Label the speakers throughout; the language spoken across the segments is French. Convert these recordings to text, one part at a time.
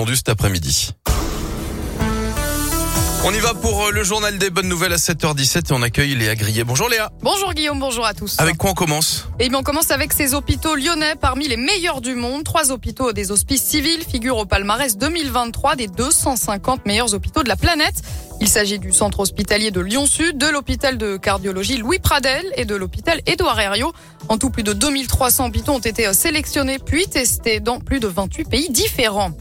Speaker 1: attendu cet après-midi. On y va pour euh, le journal des bonnes nouvelles à 7h17 et on accueille Léa Grillet. Bonjour Léa.
Speaker 2: Bonjour Guillaume, bonjour à tous.
Speaker 1: Avec quoi on commence?
Speaker 2: Eh bien, on commence avec ces hôpitaux lyonnais parmi les meilleurs du monde. Trois hôpitaux des hospices civils figurent au palmarès 2023 des 250 meilleurs hôpitaux de la planète. Il s'agit du centre hospitalier de Lyon-Sud, de l'hôpital de cardiologie Louis Pradel et de l'hôpital Édouard Herriot. En tout, plus de 2300 hôpitaux ont été sélectionnés puis testés dans plus de 28 pays différents.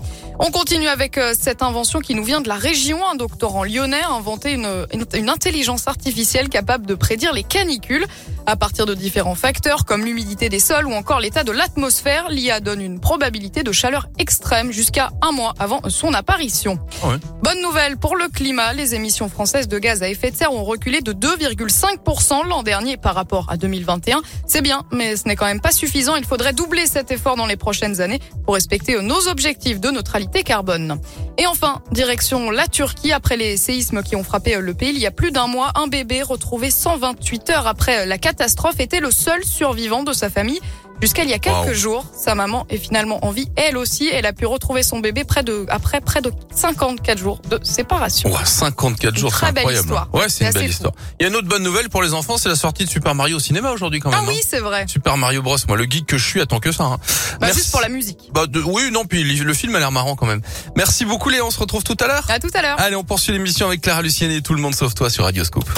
Speaker 2: On continue avec euh, cette invention qui nous vient de la région. Un doctorant lyonnais a inventé une, une, intelligence artificielle capable de prédire les canicules. À partir de différents facteurs comme l'humidité des sols ou encore l'état de l'atmosphère, l'IA donne une probabilité de chaleur extrême jusqu'à un mois avant son apparition.
Speaker 1: Ouais.
Speaker 2: Bonne nouvelle pour le climat. Les émissions françaises de gaz à effet de serre ont reculé de 2,5% l'an dernier par rapport à 2021. C'est bien, mais ce n'est quand même pas suffisant. Il faudrait doubler cet effort dans les prochaines années pour respecter nos objectifs de neutralité carbone. Et enfin, direction la Turquie. Après les séismes qui ont frappé le pays il y a plus d'un mois, un bébé retrouvé 128 heures après la catastrophe était le seul survivant de sa famille. Jusqu'à il y a quelques
Speaker 1: Wow.
Speaker 2: jours, sa maman est finalement en vie. Elle aussi, elle a pu retrouver son bébé près de, après près de 54 jours de séparation.
Speaker 1: Ouah, 54 jours, c'est
Speaker 2: très belle
Speaker 1: incroyable.
Speaker 2: histoire.
Speaker 1: Ouais, c'est une belle histoire. Il y a une autre bonne nouvelle pour les enfants, c'est la sortie de Super Mario au cinéma aujourd'hui quand même.
Speaker 2: Ah oui,
Speaker 1: hein.
Speaker 2: c'est vrai.
Speaker 1: Super Mario Bros. Moi, le geek que je suis attend que ça. hein.
Speaker 2: Bah,
Speaker 1: Merci.
Speaker 2: juste pour la musique.
Speaker 1: Bah, de- oui, non, puis le film a l'air marrant quand même. Merci beaucoup Léa, on se retrouve tout à l'heure.
Speaker 2: À tout à l'heure.
Speaker 1: Allez, on poursuit l'émission avec Clara Lucienne et tout le monde sauf toi sur Radioscope.